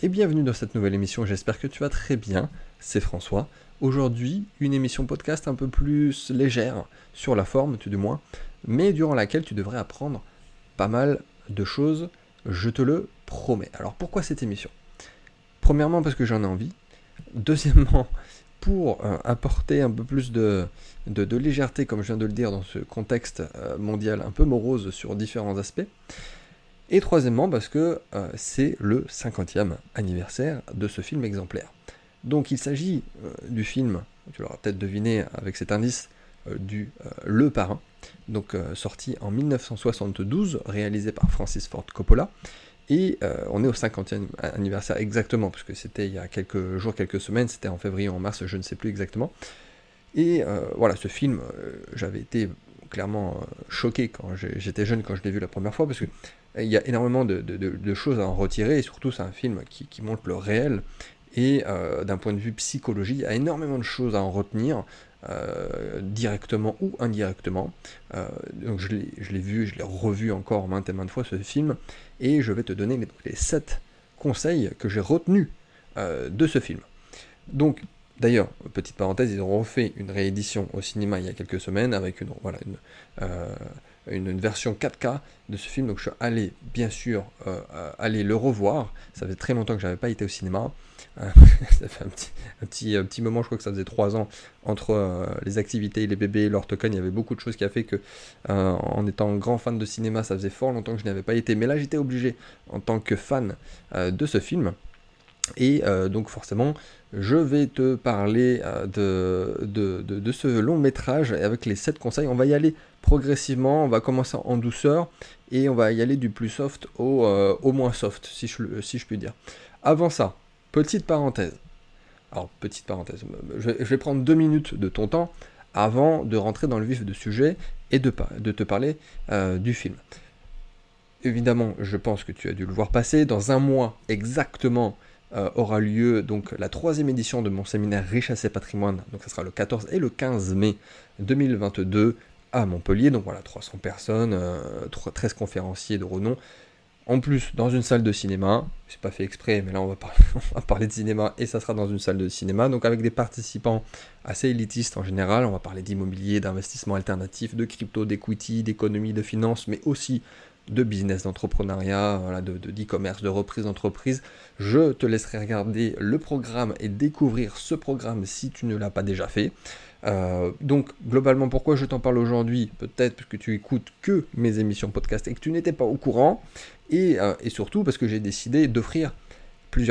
et bienvenue dans cette nouvelle émission, j'espère que tu vas très bien, c'est François. Aujourd'hui, une émission podcast un peu plus légère, sur la forme tout du moins, mais durant laquelle tu devrais apprendre pas mal de choses, je te le promets. Alors pourquoi cette émission? Premièrement parce que j'en ai envie, deuxièmement pour euh, apporter un peu plus de, légèreté, comme je viens de le dire, dans ce contexte euh, mondial un peu morose sur différents aspects. Et troisièmement, parce que euh, c'est le 50e anniversaire de ce film exemplaire. Donc il s'agit euh, du film, tu l'auras peut-être deviné avec cet indice, euh, du Le Parrain, donc sorti en 1972, réalisé par Francis Ford Coppola. Et on est au 50e anniversaire exactement, puisque c'était il y a quelques jours, quelques semaines, c'était en février ou en mars, je ne sais plus exactement. Et voilà, ce film, j'avais été clairement choqué quand j'étais jeune, quand je l'ai vu la première fois, parce que il y a énormément de, choses à en retirer, et surtout c'est un film qui, montre le réel, et euh, d'un point de vue psychologique, il y a énormément de choses à en retenir, euh, directement ou indirectement. Euh, donc je l'ai vu, je l'ai revu encore maintes et maintes fois ce film, et je vais te donner les, 7 conseils que j'ai retenus de ce film. Donc, d'ailleurs, petite parenthèse, ils ont refait une réédition au cinéma il y a quelques semaines avec une, une, version 4K de ce film, donc je suis allé bien sûr euh, euh, aller le revoir. Ça fait très longtemps que j'avais pas été au cinéma. Euh, ça fait un petit, moment, je crois que ça faisait 3 ans, entre les activités, les bébés, l'orthocon, il y avait beaucoup de choses qui a fait que, en étant grand fan de cinéma, ça faisait fort longtemps que je n'avais pas été. Mais là, j'étais obligé, en tant que fan de ce film, et donc forcément, je vais te parler de, de, de, ce long métrage avec les 7 conseils. On va y aller progressivement, on va commencer en douceur et on va y aller du plus soft au, euh, au moins soft, si je, si je puis dire. Avant ça, petite parenthèse. Alors, petite parenthèse, je vais, prendre deux minutes de ton temps avant de rentrer dans le vif du sujet et de, de te parler euh, du film. Évidemment, je pense que tu as dû le voir passer. Dans un mois exactement euh, aura lieu donc la troisième édition de mon séminaire Richesse et Patrimoine. Donc, ce sera le 14 et le 15 mai 2022 à Montpellier. Donc voilà, 300 personnes, 13 euh, conférenciers de renom. En plus, dans une salle de cinéma, c'est pas fait exprès, mais là on va, parler, on va, parler, de cinéma et ça sera dans une salle de cinéma, donc avec des participants assez élitistes en général. On va parler d'immobilier, d'investissement alternatif, de crypto, d'equity, d'économie, de finance, mais aussi de business, d'entrepreneuriat, d'e-commerce, de, reprise d'entreprise. Je te laisserai regarder le programme et découvrir ce programme si tu ne l'as pas déjà fait. Euh, donc globalement pourquoi je t'en parle aujourd'hui? Peut-être parce que tu écoutes que mes émissions podcast et que tu n'étais pas au courant. Et, euh, et surtout parce que j'ai décidé d'offrir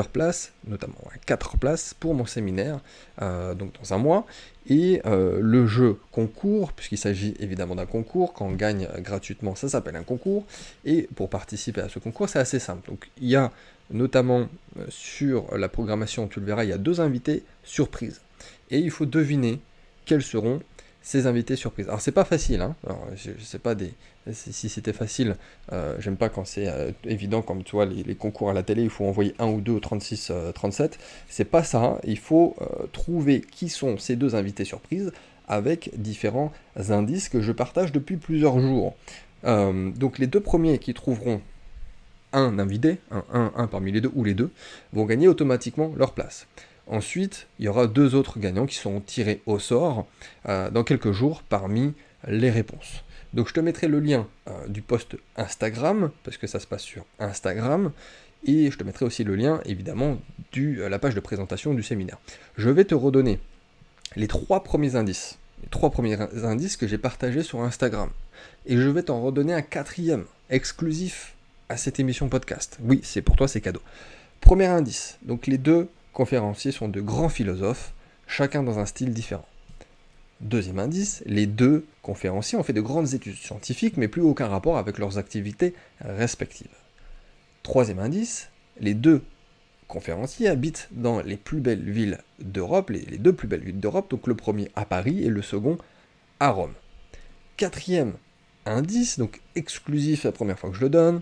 places, notamment quatre places pour mon séminaire, euh, donc dans un mois. Et le jeu concours, puisqu'il s'agit évidemment d'un concours, quand on gagne gratuitement, ça s'appelle un concours. Et pour participer à ce concours, c'est assez simple. Donc il y a notamment sur la programmation, tu le verras, il y a deux invités surprises. Et il faut deviner quels seront ces invités surprises. Alors c'est pas facile, hein. je, sais pas si c'était facile, euh, j'aime pas quand c'est euh, évident comme tu vois les, concours à la télé, il faut envoyer un ou deux au 36, 37. C'est pas ça, hein. il faut euh, trouver qui sont ces deux invités surprises avec différents indices que je partage depuis plusieurs jours. donc les deux premiers qui trouveront un invité, un, un parmi les deux ou les deux, vont gagner automatiquement leur place. Ensuite, il y aura deux autres gagnants qui seront tirés au sort euh, dans quelques jours parmi les réponses. Donc je te mettrai le lien euh, du post Instagram, parce que ça se passe sur Instagram, et je te mettrai aussi le lien, évidemment, de euh, la page de présentation du séminaire. Je vais te redonner les trois premiers indices, les trois premiers indices que j'ai partagés sur Instagram. Et je vais t'en redonner un quatrième, exclusif à cette émission podcast. Oui, c'est pour toi, c'est cadeau. Premier indice, donc les deux conférenciers sont de grands philosophes, chacun dans un style différent. Deuxième indice, les deux conférenciers ont fait de grandes études scientifiques, mais plus aucun rapport avec leurs activités respectives. Troisième indice, les deux conférenciers habitent dans les plus belles villes d'Europe, les, deux plus belles villes d'Europe, donc le premier à Paris et le second à Rome. Quatrième indice, donc exclusif, la première fois que je le donne,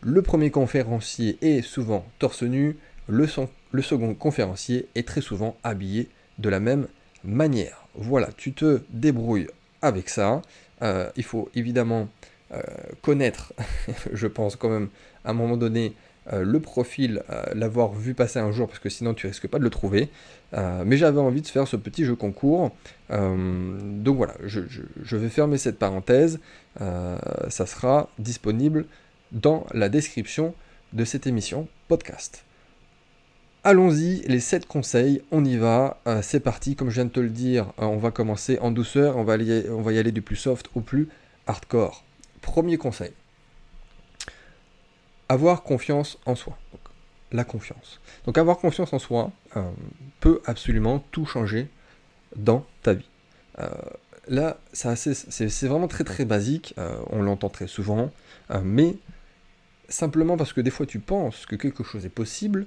le premier conférencier est souvent torse nu, le, le second conférencier est très souvent habillé de la même manière. Voilà, tu te débrouilles avec ça. Euh, il faut évidemment euh, connaître, je pense quand même, à un moment donné, le profil, l'avoir vu passer un jour, parce que sinon tu risques pas de le trouver. mais j'avais envie de faire ce petit jeu concours. donc voilà, je, vais fermer cette parenthèse. ça sera disponible dans la description de cette émission podcast. Allons-y, les 7 conseils, on y va, euh, c'est parti, comme je viens de te le dire, euh, on va commencer en douceur, on va, y aller du plus soft au plus hardcore. Premier conseil, avoir confiance en soi. la confiance. Donc avoir confiance en soi euh, peut absolument tout changer dans ta vie. là, c'est vraiment très très basique, on l'entend très souvent, mais simplement parce que des fois tu penses que quelque chose est possible,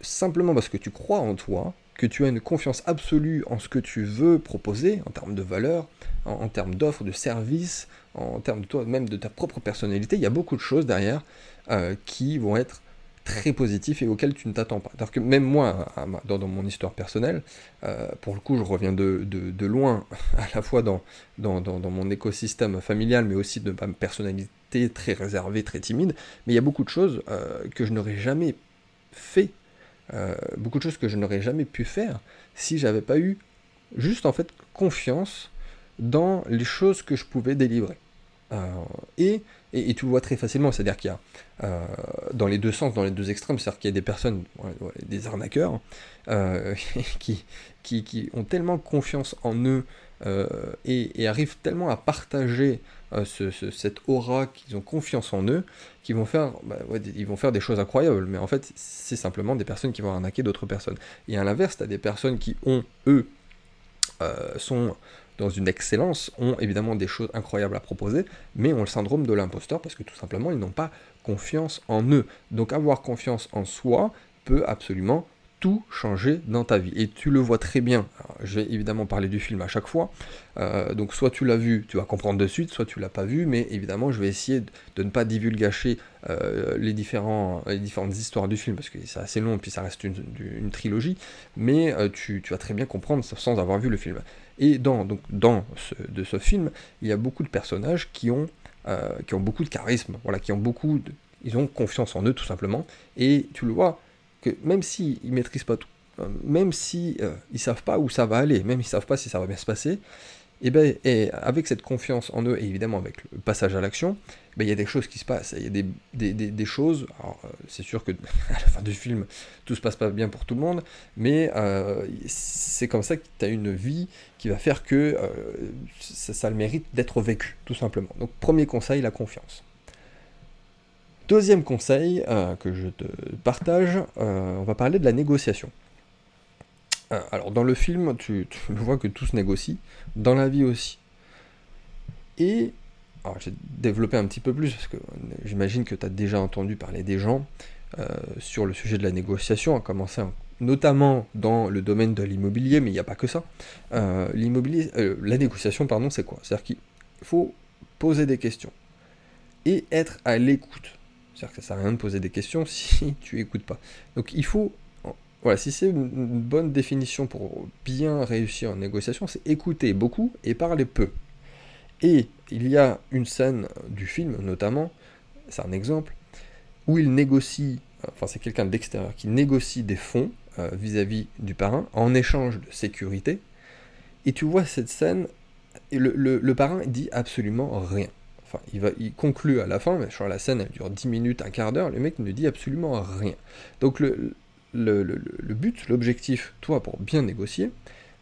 simplement parce que tu crois en toi, que tu as une confiance absolue en ce que tu veux proposer, en termes de valeur, en, termes d'offres, de services, en termes de toi, même de ta propre personnalité, il y a beaucoup de choses derrière euh, qui vont être très positifs et auxquelles tu ne t'attends pas. Alors que même moi, dans, mon histoire personnelle, euh, pour le coup, je reviens de, loin, à la fois dans, dans, mon écosystème familial, mais aussi de ma personnalité très réservée, très timide, mais il y a beaucoup de choses euh, que je n'aurais jamais fait euh, beaucoup de choses que je n'aurais jamais pu faire si j'avais pas eu juste en fait confiance dans les choses que je pouvais délivrer. Euh, et, et, tu le vois très facilement, c'est-à-dire qu'il y a euh, dans les deux sens, dans les deux extrêmes, c'est-à-dire qu'il y a des personnes, des arnaqueurs, qui, qui, qui, ont tellement confiance en eux et, et, arrivent tellement à partager euh, cette aura qu'ils ont confiance en eux, qui vont faire, bah, ils vont faire des choses incroyables, mais en fait, c'est simplement des personnes qui vont arnaquer d'autres personnes. Et à l'inverse, tu as des personnes qui ont, eux, euh, sont dans une excellence, ont évidemment des choses incroyables à proposer, mais ont le syndrome de l'imposteur parce que tout simplement, ils n'ont pas confiance en eux. Donc avoir confiance en soi peut absolument tout changer dans ta vie. Et tu le vois très bien. je vais évidemment parler du film à chaque fois. Euh, donc soit tu l'as vu, tu vas comprendre de suite, soit tu l'as pas vu, mais évidemment je vais essayer de, ne pas divulgacher euh, les, différents, les différentes histoires du film, parce que c'est assez long, et puis ça reste une, trilogie, mais euh, tu, vas très bien comprendre sans avoir vu le film. Et dans, donc, dans ce, de ce film, il y a beaucoup de personnages qui ont, qui ont beaucoup de charisme, voilà, qui ont beaucoup de, ils ont confiance en eux tout simplement, et tu le vois, que même s'ils ne maîtrisent pas tout, euh, même si euh, ils savent pas où ça va aller, même s'ils savent pas si ça va bien se passer, et eh ben et avec cette confiance en eux et évidemment avec le passage à l'action, ben, il y a des choses qui se passent, il y a des, des, des, choses, alors euh, c'est sûr que à la fin du film tout se passe pas bien pour tout le monde, mais c'est comme ça que tu as une vie qui va faire que ça, le mérite d'être vécu, tout simplement. Donc premier conseil, la confiance. Deuxième conseil euh, que je te partage, euh, on va parler de la négociation. Euh, alors dans le film, tu, vois que tout se négocie, dans la vie aussi. Et alors j'ai développé un petit peu plus, parce que j'imagine que tu as déjà entendu parler des gens sur le sujet de la négociation, à commencer notamment dans le domaine de l'immobilier, mais il n'y a pas que ça. l'immobilier, la négociation, pardon, c'est quoi? C'est-à-dire qu'il faut poser des questions et être à l'écoute c'est-à-dire que ça sert à rien de poser des questions si tu écoutes pas. Donc il faut, voilà, si c'est une bonne définition pour bien réussir en négociation, c'est écouter beaucoup et parler peu. Et il y a une scène du film notamment, c'est un exemple, où il négocie, enfin c'est quelqu'un d'extérieur qui négocie des fonds euh, vis-à-vis du parrain en échange de sécurité. Et tu vois cette scène, et le, le parrain dit absolument rien. Il, conclut à la fin, mais sur la scène, elle dure 10 minutes, un quart d'heure, le mec ne dit absolument rien. Donc le, but, l'objectif, toi, pour bien négocier,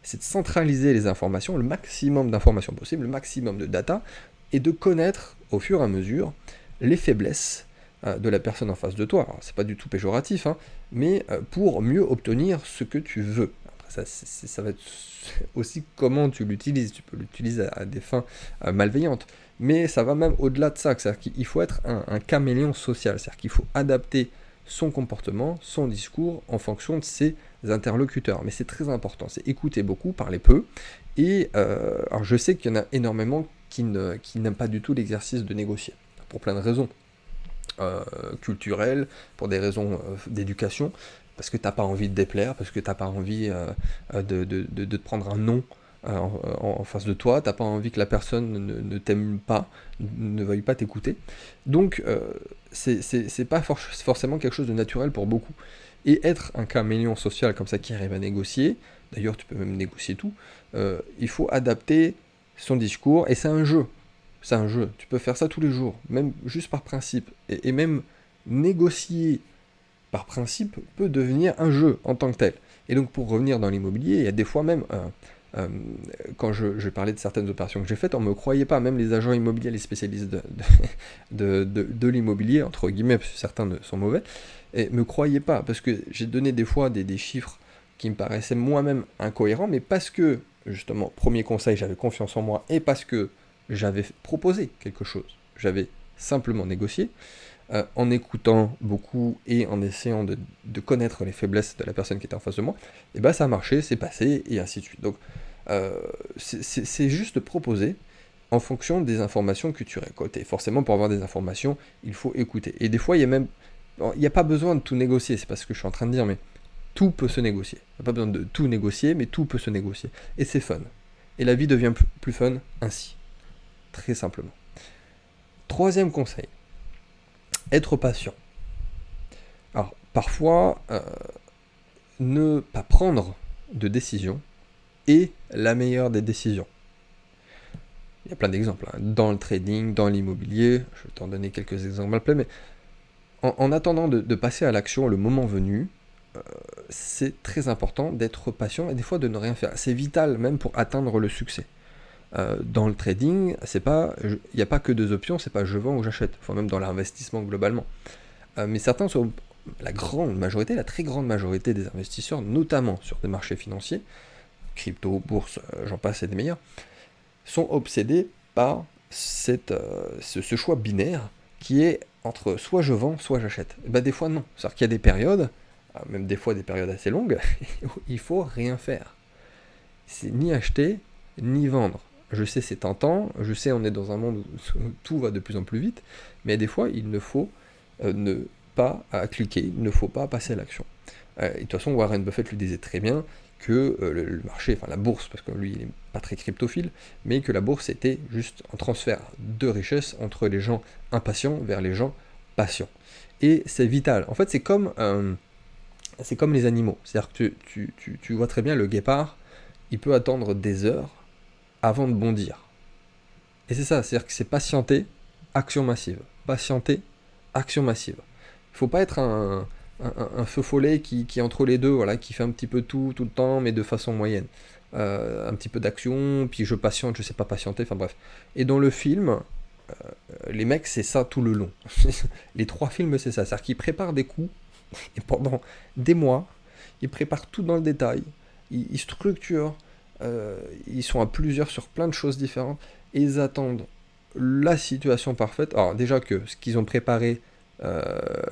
c'est de centraliser les informations, le maximum d'informations possible, le maximum de data, et de connaître au fur et à mesure les faiblesses euh, de la personne en face de toi. Alors, c'est pas du tout péjoratif, hein, mais euh, pour mieux obtenir ce que tu veux. Ça va être aussi comment tu l'utilises. Tu peux l'utiliser à, des fins euh, malveillantes mais ça va même au-delà de ça, c'est-à-dire qu'il faut être un, caméléon social, c'est-à-dire qu'il faut adapter son comportement, son discours en fonction de ses interlocuteurs. Mais c'est très important, c'est écouter beaucoup, parler peu. Et euh, alors je sais qu'il y en a énormément qui, n'aiment pas du tout l'exercice de négocier, pour plein de raisons. Euh, culturelles, pour des raisons euh, d'éducation, parce que tu n'as pas envie de déplaire, parce que tu n'as pas envie de, de, te prendre un nom en, face de toi, t'as pas envie que la personne ne, t'aime pas, ne veuille pas t'écouter. Donc, c'est pas forcément quelque chose de naturel pour beaucoup. Et être un caméléon social comme ça qui arrive à négocier, d'ailleurs tu peux même négocier tout, il faut adapter son discours, et c'est un jeu. C'est un jeu. Tu peux faire ça tous les jours, même juste par principe. Et, même négocier par principe peut devenir un jeu en tant que tel. Et donc pour revenir dans l'immobilier, il y a des fois même, euh, euh, quand je, parlais de certaines opérations que j'ai faites, on ne me croyait pas, même les agents immobiliers, les spécialistes de, de, l'immobilier, entre guillemets, parce que certains sont mauvais, et me croyaient pas, parce que j'ai donné des fois des, des chiffres qui me paraissaient moi-même incohérents, mais parce que, justement, premier conseil, j'avais confiance en moi, et parce que j'avais proposé quelque chose. J'avais simplement négocié, euh, en écoutant beaucoup et en essayant de, connaître les faiblesses de la personne qui était en face de moi, et ben ça a marché, c'est passé, et ainsi de suite. Donc euh, c'est juste proposer en fonction des informations que tu récoltes. Et forcément, pour avoir des informations, il faut écouter. Et des fois, il y a même... Il n'y a pas besoin de tout négocier, c'est pas ce que je suis en train de dire, mais tout peut se négocier. Il n'y a pas besoin de tout négocier, mais tout peut se négocier. Et c'est fun. Et la vie devient plus fun ainsi très simplement. Troisième conseil, être patient. Alors, parfois, euh, ne pas prendre de décision est la meilleure des décisions. Il y a plein d'exemples, hein. dans le trading, dans l'immobilier, je vais t'en donner quelques exemples mais en, attendant de, passer à l'action le moment venu, euh, c'est très important d'être patient et des fois de ne rien faire. C'est vital même pour atteindre le succès. Euh, dans le trading, c'est pas, il n'y a pas que deux options, c'est pas je vends ou j'achète, enfin même dans l'investissement globalement. Euh, mais certains sont, la grande majorité, la très grande majorité des investisseurs, notamment sur des marchés financiers, crypto, bourse, euh, j'en passe et des meilleurs, sont obsédés par cette, ce, choix binaire qui est entre soit je vends, soit j'achète. Ben, des fois non, c'est-à-dire qu'il y a des périodes, même des fois des périodes assez longues, où il faut rien faire. C'est ni acheter, ni vendre je sais c'est tentant, je sais on est dans un monde où tout va de plus en plus vite, mais des fois il ne faut euh, ne pas cliquer, il ne faut pas passer à l'action. Euh, de toute façon, Warren Buffett lui disait très bien que euh, le, marché, enfin la bourse, parce que lui il n'est pas très cryptophile, mais que la bourse était juste un transfert de richesse entre les gens impatients vers les gens patients. Et c'est vital. En fait, c'est comme, comme les animaux. C'est-à-dire que tu, tu, tu vois très bien le guépard, il peut attendre des heures avant de bondir. Et c'est ça, c'est-à-dire que c'est patienter, action massive. Patienter, action massive. Il faut pas être un, feu follet qui, est entre les deux, voilà, qui fait un petit peu tout, tout le temps, mais de façon moyenne. Euh, un petit peu d'action, puis je patiente, je sais pas patienter, enfin bref. Et dans le film, euh, les mecs, c'est ça tout le long. les trois films, c'est ça. C'est-à-dire qu'ils préparent des coups, et pendant des mois, ils préparent tout dans le détail, ils structurent, euh, ils sont à plusieurs sur plein de choses différentes ils attendent la situation parfaite. Alors déjà que ce qu'ils ont préparé euh,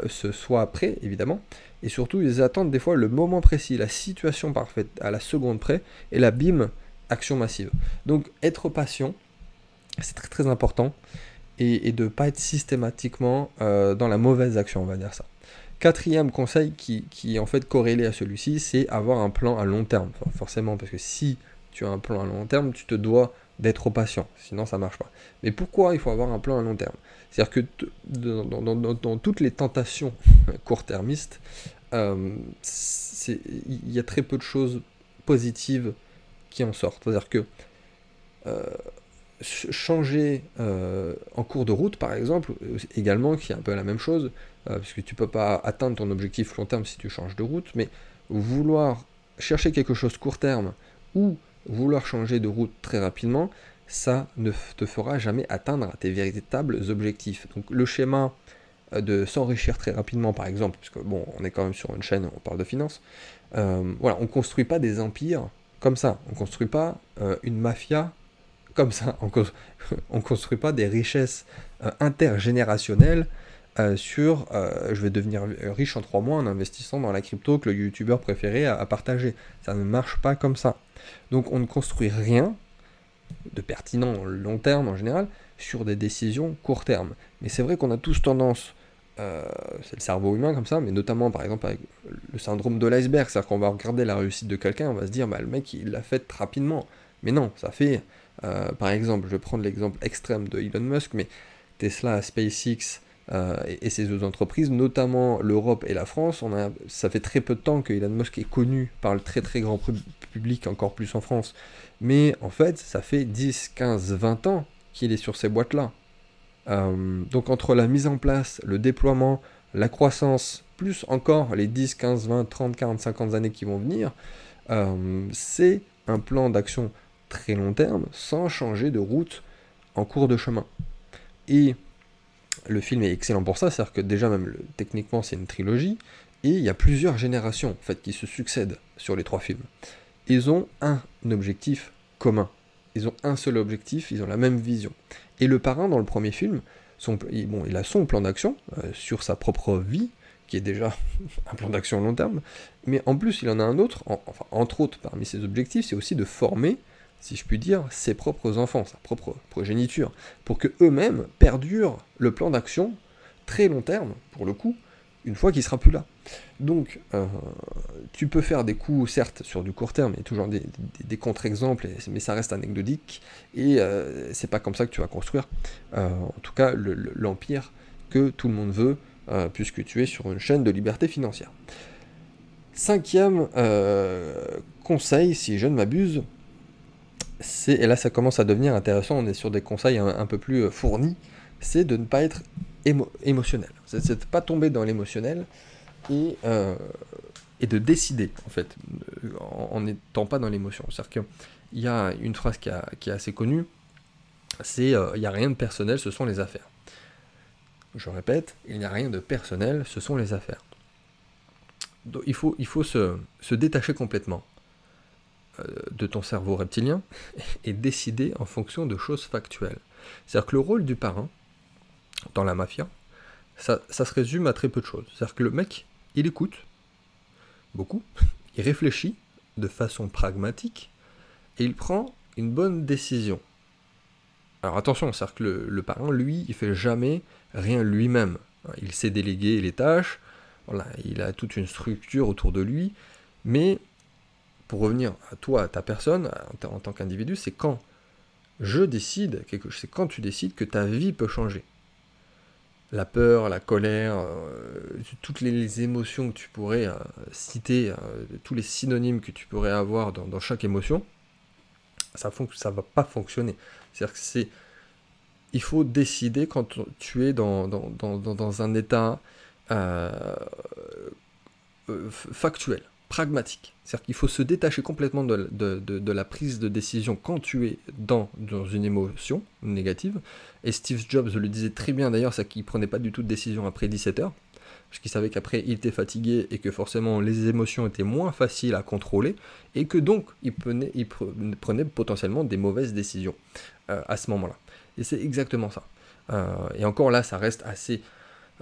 ce soit prêt, évidemment, et surtout ils attendent des fois le moment précis, la situation parfaite, à la seconde près, et la bim, action massive. Donc être patient, c'est très très important, et, de ne pas être systématiquement euh, dans la mauvaise action, on va dire ça. Quatrième conseil qui, qui est en fait corrélé à celui-ci, c'est avoir un plan à long terme. forcément, parce que si tu as un plan à long terme, tu te dois d'être patient, sinon ça marche pas. Mais pourquoi il faut avoir un plan à long terme? C'est-à-dire que dans, toutes les tentations court-termistes, euh, il y a très peu de choses positives qui en sortent. C'est-à-dire que euh, changer euh, en cours de route, par exemple, également, qui est un peu la même chose, puisque tu peux pas atteindre ton objectif long terme si tu changes de route, mais vouloir chercher quelque chose court terme ou vouloir changer de route très rapidement, ça ne te fera jamais atteindre tes véritables objectifs. Donc le schéma euh, de s'enrichir très rapidement, par exemple, puisque bon, on est quand même sur une chaîne, on parle de finance, euh, voilà, on construit pas des empires comme ça, on construit pas euh, une mafia comme ça, on, ne construit pas des richesses intergénérationnelles sur je vais devenir riche en trois mois en investissant dans la crypto que le youtubeur préféré a partagé. Ça ne marche pas comme ça. Donc on ne construit rien de pertinent long terme en général sur des décisions court terme. Mais c'est vrai qu'on a tous tendance, euh, c'est le cerveau humain comme ça, mais notamment par exemple avec le syndrome de l'iceberg, c'est-à-dire qu'on va regarder la réussite de quelqu'un, on va se dire, bah, le mec il l'a fait rapidement. Mais non, ça fait, euh, par exemple, je vais prendre l'exemple extrême de Elon Musk, mais Tesla, SpaceX euh, et, ces deux entreprises, notamment l'Europe et la France, on a, ça fait très peu de temps que Elon Musk est connu par le très très grand public, encore plus en France. Mais en fait, ça fait 10, 15, 20 ans qu'il est sur ces boîtes-là. Euh, donc entre la mise en place, le déploiement, la croissance, plus encore les 10, 15, 20, 30, 40, 50 années qui vont venir, euh, c'est un plan d'action très long terme sans changer de route en cours de chemin. Et le film est excellent pour ça, c'est-à-dire que déjà même techniquement c'est une trilogie, et il y a plusieurs générations en fait, qui se succèdent sur les trois films. Ils ont un objectif commun. Ils ont un seul objectif, ils ont la même vision. Et le parrain dans le premier film, son, bon, il a son plan d'action euh, sur sa propre vie, qui est déjà un plan d'action long terme, mais en plus il en a un autre, entre autres parmi ses objectifs, c'est aussi de former, si je puis dire, ses propres enfants, sa propre progéniture, pour que eux-mêmes perdurent le plan d'action très long terme, pour le coup, une fois qu'il sera plus là. Donc, euh, tu peux faire des coups, certes, sur du court terme, il y a toujours des, contre-exemples, mais ça reste anecdotique, et euh, c'est pas comme ça que tu vas construire, euh, en tout cas, l'empire que tout le monde veut, puisque tu es sur une chaîne de liberté financière. Cinquième conseil, si je ne m'abuse, et là ça commence à devenir intéressant, on est sur des conseils un, peu plus fournis, c'est de ne pas être émotionnel. C'est de ne pas tomber dans l'émotionnel, et, euh, et de décider, en fait, en n'étant pas dans l'émotion. C'est-à-dire qu'il y a une phrase qui, est assez connue, c'est euh, il n'y a rien de personnel, ce sont les affaires. Je répète, il n'y a rien de personnel, ce sont les affaires. Il faut, se, détacher complètement euh, de ton cerveau reptilien et décider en fonction de choses factuelles. C'est-à-dire que le rôle du parrain dans la mafia, ça, se résume à très peu de choses. C'est-à-dire que le mec, il écoute, beaucoup, il réfléchit de façon pragmatique, et il prend une bonne décision. Alors attention, c'est-à-dire que le, parent, lui, il fait jamais rien lui-même. Il sait déléguer les tâches, voilà, il a toute une structure autour de lui, mais pour revenir à toi, à ta personne, en tant qu'individu, c'est quand je décide, c'est quand tu décides que ta vie peut changer la peur, la colère, euh, toutes les, émotions que tu pourrais euh, citer, euh, tous les synonymes que tu pourrais avoir dans, chaque émotion, ça ne va pas fonctionner. C'est-à-dire que c'est... Il faut décider quand tu es dans, dans un état factuel pragmatique. C'est-à-dire qu'il faut se détacher complètement de, la prise de décision quand tu es dans, dans une émotion négative. Et Steve Jobs le disait très bien d'ailleurs, c'est qu'il ne prenait pas du tout de décision après 17 heures, parce qu'il savait qu'après il était fatigué et que forcément les émotions étaient moins faciles à contrôler, et que donc il prenait, il prenait potentiellement des mauvaises décisions euh, à ce moment-là. Et c'est exactement ça. Euh, et encore là, ça reste assez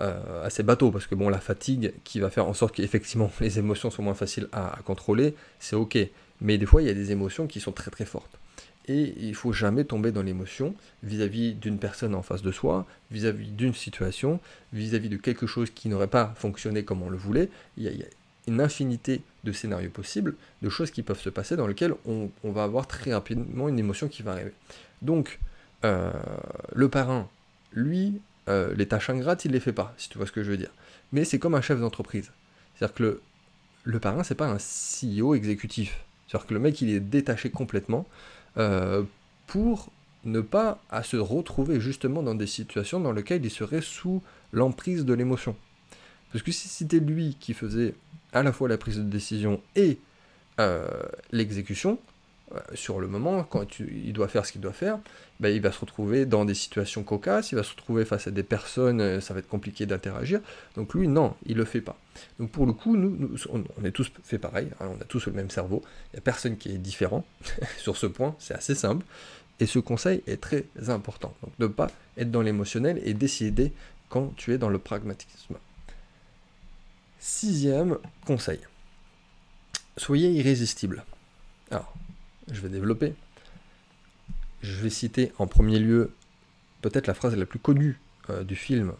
euh, assez bateau, parce que bon, la fatigue qui va faire en sorte qu'effectivement les émotions sont moins faciles à, contrôler, c'est ok. Mais des fois, il y a des émotions qui sont très très fortes. Et il faut jamais tomber dans l'émotion vis-à-vis d'une personne en face de soi, vis-à-vis d'une situation, vis-à-vis de quelque chose qui n'aurait pas fonctionné comme on le voulait. Il y, a, une infinité de scénarios possibles, de choses qui peuvent se passer dans lesquelles on, va avoir très rapidement une émotion qui va arriver. Donc, euh, le parrain, lui, les tâches ingrates, il les fait pas, si tu vois ce que je veux dire. Mais c'est comme un chef d'entreprise. C'est-à-dire que le, le parrain, c'est pas un CEO exécutif. C'est-à-dire que le mec, il est détaché complètement euh, pour ne pas se retrouver justement dans des situations dans lesquelles il serait sous l'emprise de l'émotion. Parce que si c'était lui qui faisait à la fois la prise de décision et euh, l'exécution, sur le moment, quand il doit faire ce qu'il doit faire, ben, il va se retrouver dans des situations cocasses, il va se retrouver face à des personnes, euh, ça va être compliqué d'interagir. Donc lui, non, il le fait pas. Donc pour le coup, nous, on, est tous fait pareil, hein, on a tous le même cerveau, il n'y a personne qui est différent sur ce point, c'est assez simple. Et ce conseil est très important. Donc ne pas être dans l'émotionnel et décider quand tu es dans le pragmatisme. Sixième conseil. Soyez irrésistible. Alors, je vais développer. Je vais citer en premier lieu peut-être la phrase la plus connue euh, du film,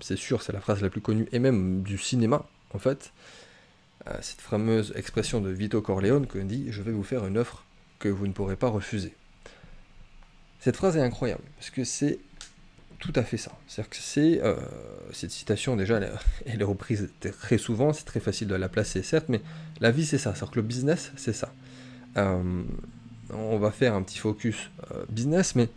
c'est sûr, c'est la phrase la plus connue, et même du cinéma, en fait. Euh, cette fameuse expression de Vito Corleone qui dit Je vais vous faire une offre que vous ne pourrez pas refuser. Cette phrase est incroyable, parce que c'est tout à fait ça. C'est-à-dire que c'est, euh, cette citation, déjà, elle, est reprise très souvent, c'est très facile de la placer, certes, mais la vie, c'est ça. C'est-à-dire que le business, c'est ça. Euh, on va faire un petit focus euh, business, mais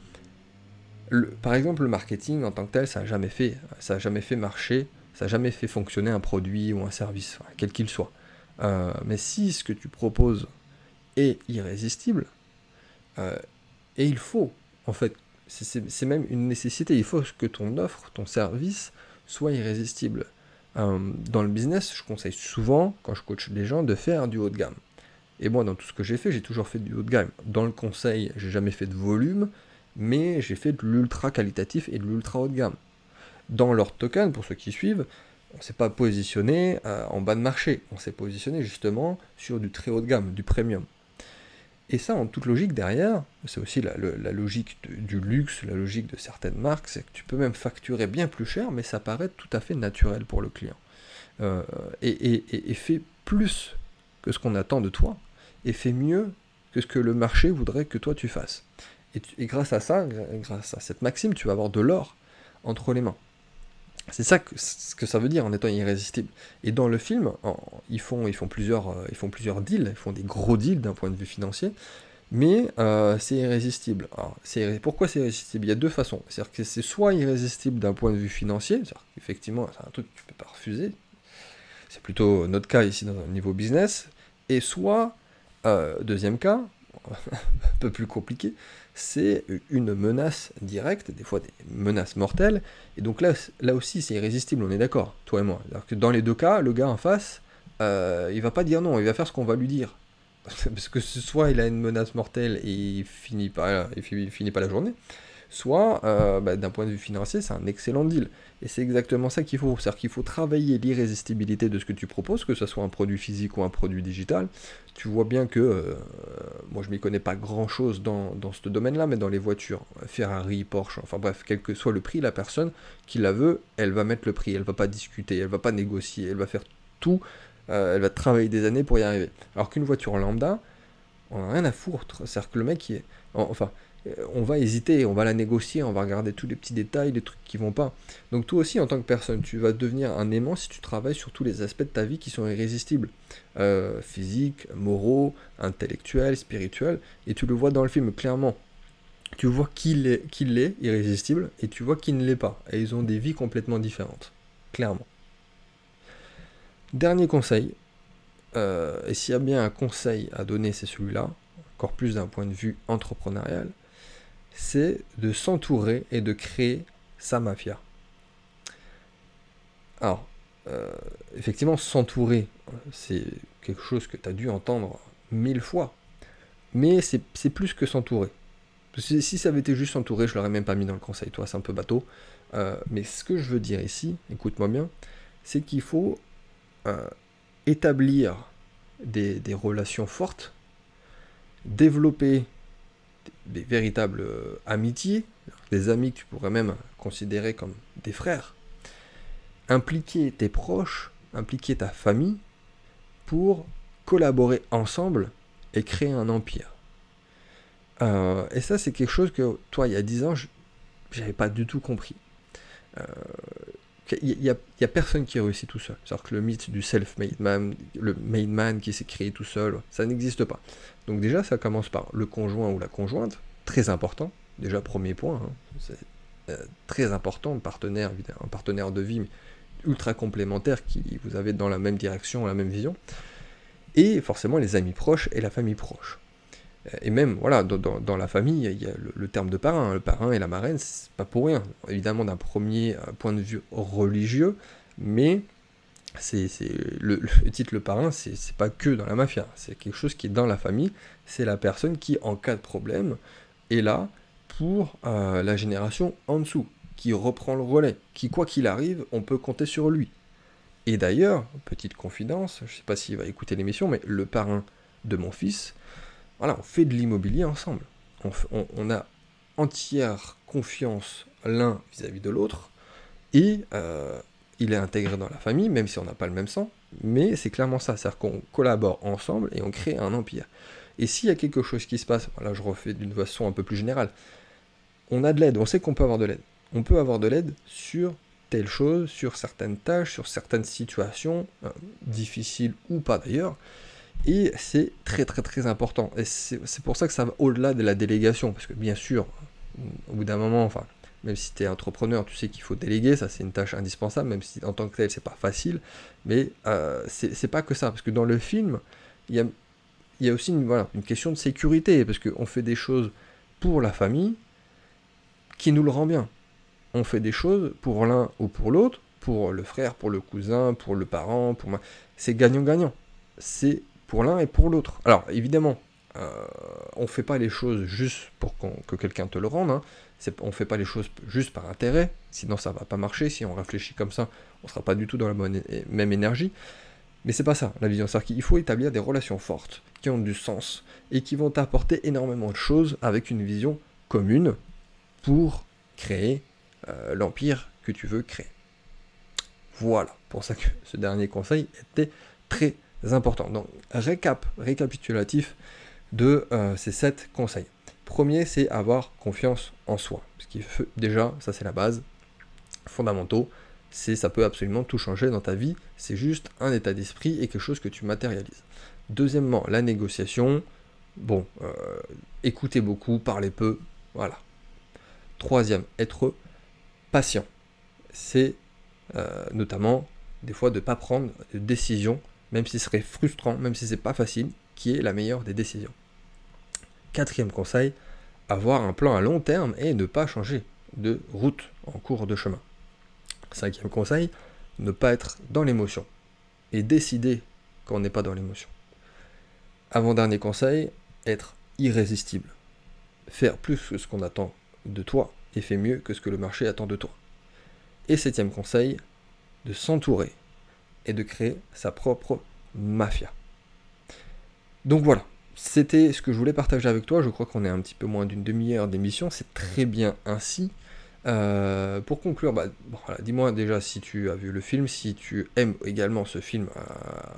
par exemple, le marketing en tant que tel, ça n'a jamais fait, ça a jamais fait marcher, ça n'a jamais fait fonctionner un produit ou un service, quel qu'il soit. mais si ce que tu proposes est irrésistible, et il faut en fait c'est même une nécessité. Il faut que ton offre, ton service soit irrésistible. Euh, dans le business, je conseille souvent, quand je coach les gens, de faire du haut de gamme. Et moi, dans tout ce que j'ai fait, j'ai toujours fait du haut de gamme. Dans le conseil, j'ai jamais fait de volume, mais j'ai fait de l'ultra qualitatif et de l'ultra haut de gamme. Dans leur token, pour ceux qui suivent, on ne s'est pas positionné euh, en bas de marché. On s'est positionné justement sur du très haut de gamme, du premium. Et ça, en toute logique, derrière, c'est aussi la, logique du luxe, la logique de certaines marques, c'est que tu peux même facturer bien plus cher, mais ça paraît tout à fait naturel pour le client. Euh, et, fait plus que ce qu'on attend de toi, et fait mieux que ce que le marché voudrait que toi tu fasses. et grâce à ça, grâce à cette maxime, tu vas avoir de l'or entre les mains. C'est ça que, ce que ça veut dire en étant irrésistible. Et dans le film, ils, font, ils, font plusieurs, euh, ils font plusieurs deals, ils font des gros deals d'un point de vue financier, mais euh, c'est irrésistible. pourquoi c'est irrésistible? Il y a deux façons. C'est-à-dire que c'est soit irrésistible d'un point de vue financier, c'est-à-dire qu'effectivement, c'est un truc que tu ne peux pas refuser, c'est plutôt notre cas ici dans un niveau business, et soit, euh, deuxième cas, un peu plus compliqué, c'est une menace directe, des fois des menaces mortelles, et donc là, là aussi c'est irrésistible, on est d'accord, toi et moi. que dans les deux cas, le gars en face, euh, il va pas dire non, il va faire ce qu'on va lui dire. Parce que soit il a une menace mortelle et il finit pas, il finit pas la journée, soit euh, bah, d'un point de vue financier, c'est un excellent deal. Et c'est exactement ça qu'il faut. C'est-à-dire qu'il faut travailler l'irrésistibilité de ce que tu proposes, que ce soit un produit physique ou un produit digital. Tu vois bien que, euh, moi je m'y connais pas grand-chose dans, dans ce domaine-là, mais dans les voitures, Ferrari, Porsche, enfin bref, quel que soit le prix, la personne qui la veut, elle va mettre le prix, elle va pas discuter, elle va pas négocier, elle va faire tout, euh, elle va travailler des années pour y arriver. Alors qu'une voiture lambda, on n'a rien à foutre. C'est-à-dire que le mec, qui est, enfin, on va hésiter, on va la négocier, on va regarder tous les petits détails, les trucs qui vont pas. Donc toi aussi, en tant que personne, tu vas devenir un aimant si tu travailles sur tous les aspects de ta vie qui sont irrésistibles. Euh, physique, moraux, intellectuels, spirituels, et tu le vois dans le film clairement. Tu vois qu'il est, qu'il est irrésistible, et tu vois qu'il ne l'est pas. Et ils ont des vies complètement différentes. Clairement. Dernier conseil, euh, et s'il y a bien un conseil à donner, c'est celui-là, encore plus d'un point de vue entrepreneurial, c'est de s'entourer et de créer sa mafia. Alors, euh, effectivement, s'entourer, c'est quelque chose que tu as dû entendre mille fois, mais c'est plus que s'entourer. Si ça avait été juste s'entourer, je l'aurais même pas mis dans le conseil, toi, c'est un peu bateau. Euh, mais ce que je veux dire ici, écoute-moi bien, c'est qu'il faut euh, établir des, relations fortes, développer des véritables euh, amitiés, des amis que tu pourrais même considérer comme des frères, impliquer tes proches, impliquer ta famille pour collaborer ensemble et créer un empire. Euh, et ça, c'est quelque chose que, toi, il y a 10 ans, je n'avais pas du tout compris. Euh, il n'y a, personne qui réussit tout seul. C'est-à-dire que le mythe du self-made man, le made man qui s'est créé tout seul, ça n'existe pas. Donc déjà, ça commence par le conjoint ou la conjointe, très important. Déjà, premier point, hein. c'est euh, très important, un partenaire, un partenaire de vie ultra complémentaire qui vous avez dans la même direction, la même vision. Et forcément les amis proches et la famille proche. Euh, et même, voilà, dans, la famille, il y a le, terme de parrain. Le parrain et la marraine, c'est pas pour rien. Évidemment, d'un premier euh, point de vue religieux, mais c'est le, titre le parrain, c'est pas que dans la mafia, c'est quelque chose qui est dans la famille, c'est la personne qui, en cas de problème, est là pour euh, la génération en dessous, qui reprend le relais, qui, quoi qu'il arrive, on peut compter sur lui. Et d'ailleurs, petite confidence, je sais pas s'il va écouter l'émission, mais le parrain de mon fils, voilà, on fait de l'immobilier ensemble. On, a entière confiance l'un vis-à-vis de l'autre, et euh, il est intégré dans la famille, même si on n'a pas le même sang, mais c'est clairement ça, c'est-à-dire qu'on collabore ensemble et on crée un empire. Et s'il y a quelque chose qui se passe, voilà, je refais d'une façon un peu plus générale, on a de l'aide, on sait qu'on peut avoir de l'aide. On peut avoir de l'aide sur telle chose, sur certaines tâches, sur certaines situations, euh, difficiles ou pas d'ailleurs. Et c'est très très très important. Et c'est pour ça que ça va au-delà de la délégation. Parce que bien sûr, au bout d'un moment, enfin, même si tu es entrepreneur, tu sais qu'il faut déléguer, ça c'est une tâche indispensable, même si en tant que tel c'est pas facile, mais euh, c'est pas que ça, parce que dans le film, il y a, y a, aussi une, voilà, une question de sécurité, parce qu'on fait des choses pour la famille qui nous le rend bien. On fait des choses pour l'un ou pour l'autre, pour le frère, pour le cousin, pour le parent, pour moi. C'est gagnant-gagnant. C'est pour l'un et pour l'autre. Alors évidemment, euh, on ne fait pas les choses juste pour que quelqu'un te le rende. Hein. On ne fait pas les choses juste par intérêt, sinon ça va pas marcher. Si on réfléchit comme ça, on sera pas du tout dans la même énergie. Mais c'est pas ça, la vision. C'est qu'il faut établir des relations fortes, qui ont du sens, et qui vont t'apporter énormément de choses avec une vision commune pour créer euh, l'empire que tu veux créer. Voilà, pour ça que ce dernier conseil était très important. Donc, récap, récapitulatif de euh, ces sept conseils. Premier, c'est avoir confiance en soi. Ce qui fait, déjà, ça c'est la base, fondamentaux. C'est ça peut absolument tout changer dans ta vie. C'est juste un état d'esprit et quelque chose que tu matérialises. Deuxièmement, la négociation. Bon, euh, écouter beaucoup, parler peu, voilà. Troisième, être patient. C'est euh, notamment des fois de ne pas prendre de décision, même si ce serait frustrant, même si c'est pas facile, qui est la meilleure des décisions. Quatrième conseil, avoir un plan à long terme et ne pas changer de route en cours de chemin. Cinquième conseil, ne pas être dans l'émotion et décider quand on n'est pas dans l'émotion. Avant-dernier conseil, être irrésistible. Faire plus que ce qu'on attend de toi et faire mieux que ce que le marché attend de toi. Et septième conseil, de s'entourer et de créer sa propre mafia. Donc voilà, c'était ce que je voulais partager avec toi. Je crois qu'on est un petit peu moins d'une demi-heure d'émission. C'est très bien ainsi. Euh, pour conclure, bah, dis-moi déjà si tu as vu le film, si tu aimes également ce film euh,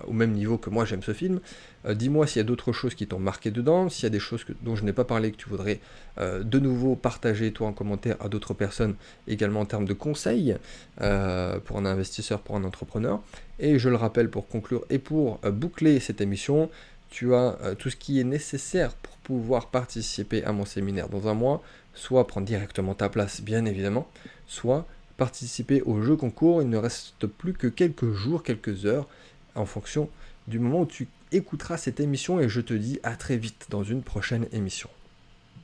au même niveau que moi j'aime ce film. Euh, dis-moi s'il y a d'autres choses qui t'ont marqué dedans, s'il y a des choses dont je n'ai pas parlé que tu voudrais de nouveau partager toi en commentaire à d'autres personnes, également en termes de conseils pour un investisseur, pour un entrepreneur. Et je le rappelle pour conclure et pour boucler cette émission, tu as tout ce qui est nécessaire pour pouvoir participer à mon séminaire dans un mois, soit prendre directement ta place, bien évidemment, soit participer au jeu concours. Il ne reste plus que quelques jours, quelques heures, en fonction du moment où tu écouteras cette émission et je te dis à très vite dans une prochaine émission.